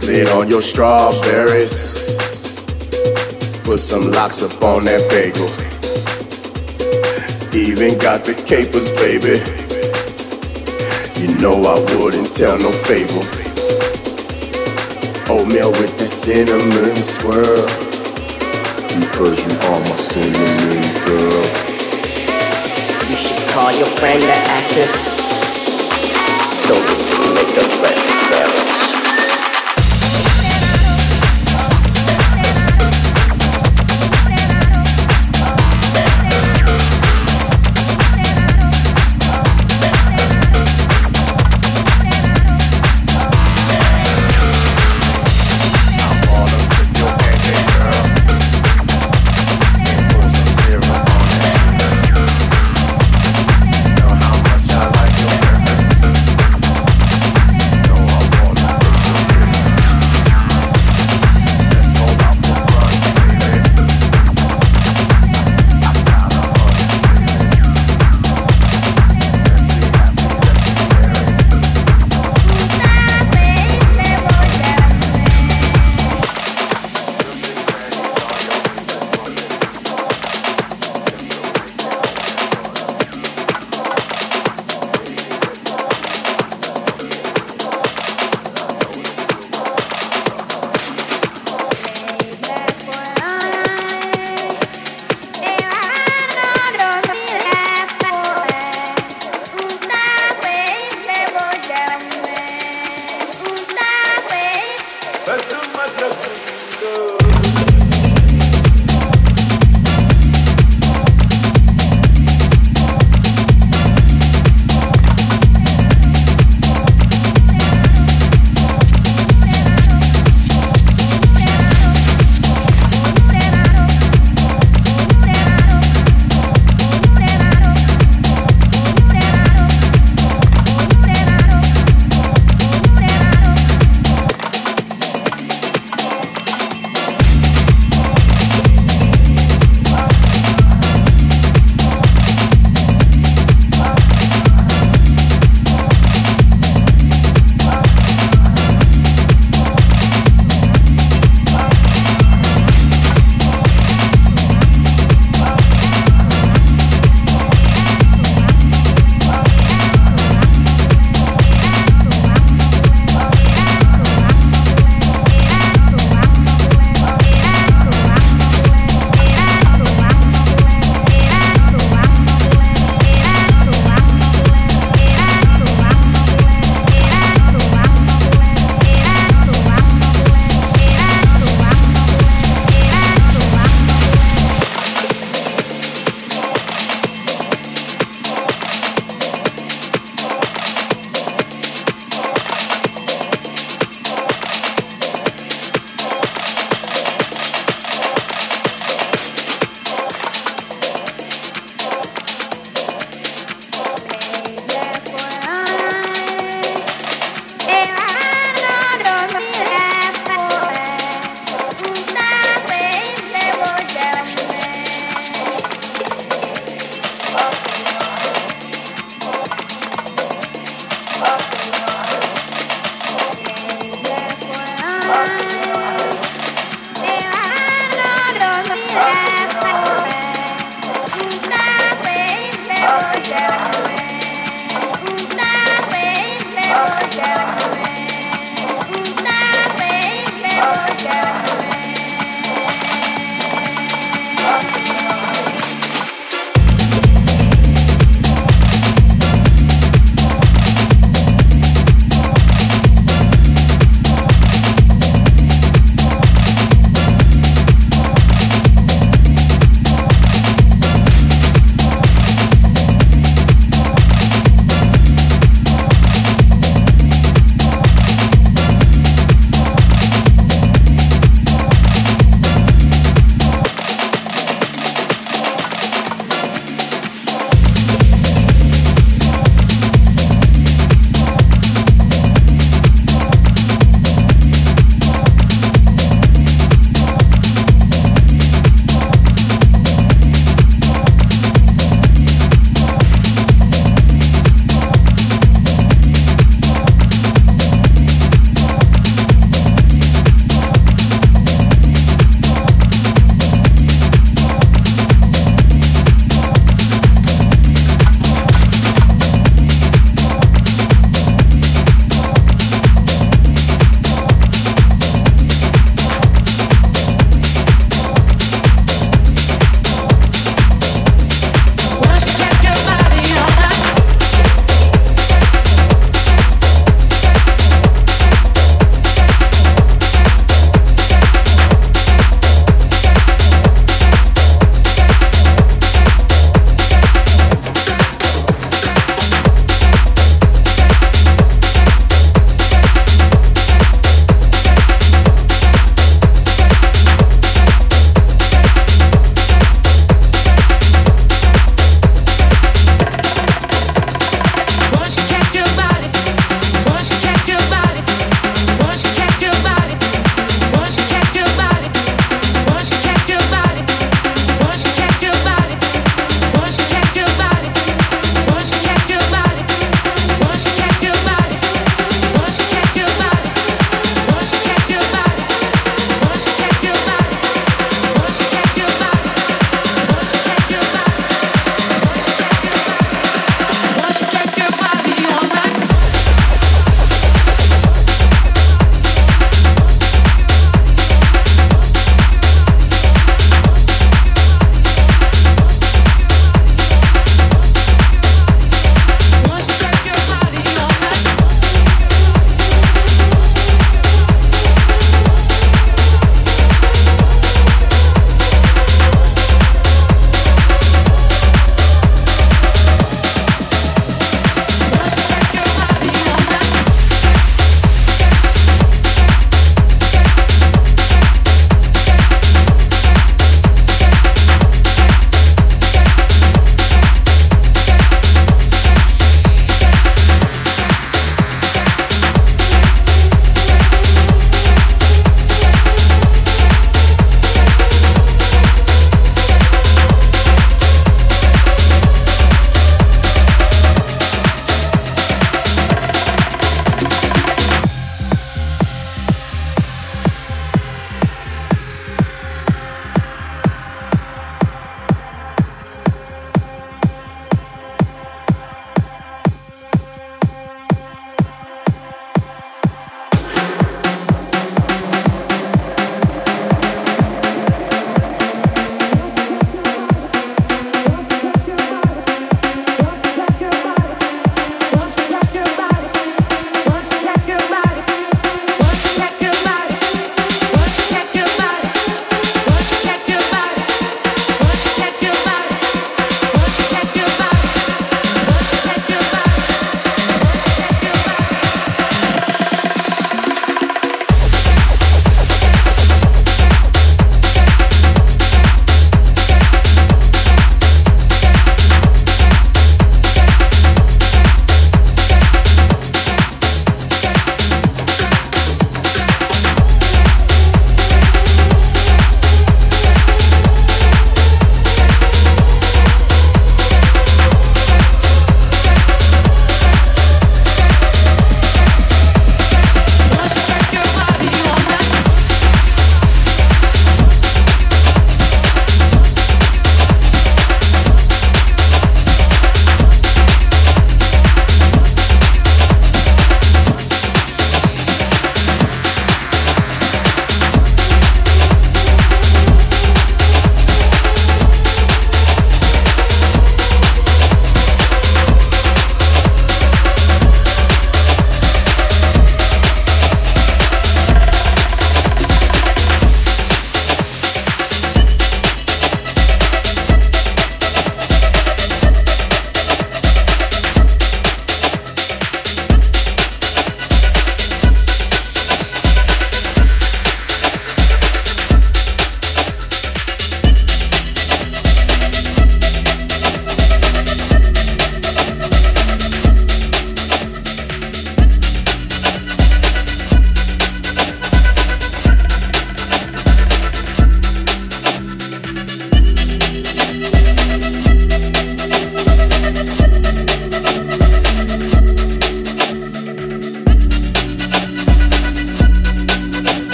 Spit on your strawberries. Put some lox up on that bagel. Even got the capers, baby. You know I wouldn't tell no fable. Oatmeal with the cinnamon swirl. Because you are my cinnamon girl. You should call your friend the actress. So we can make a better sales.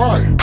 Why?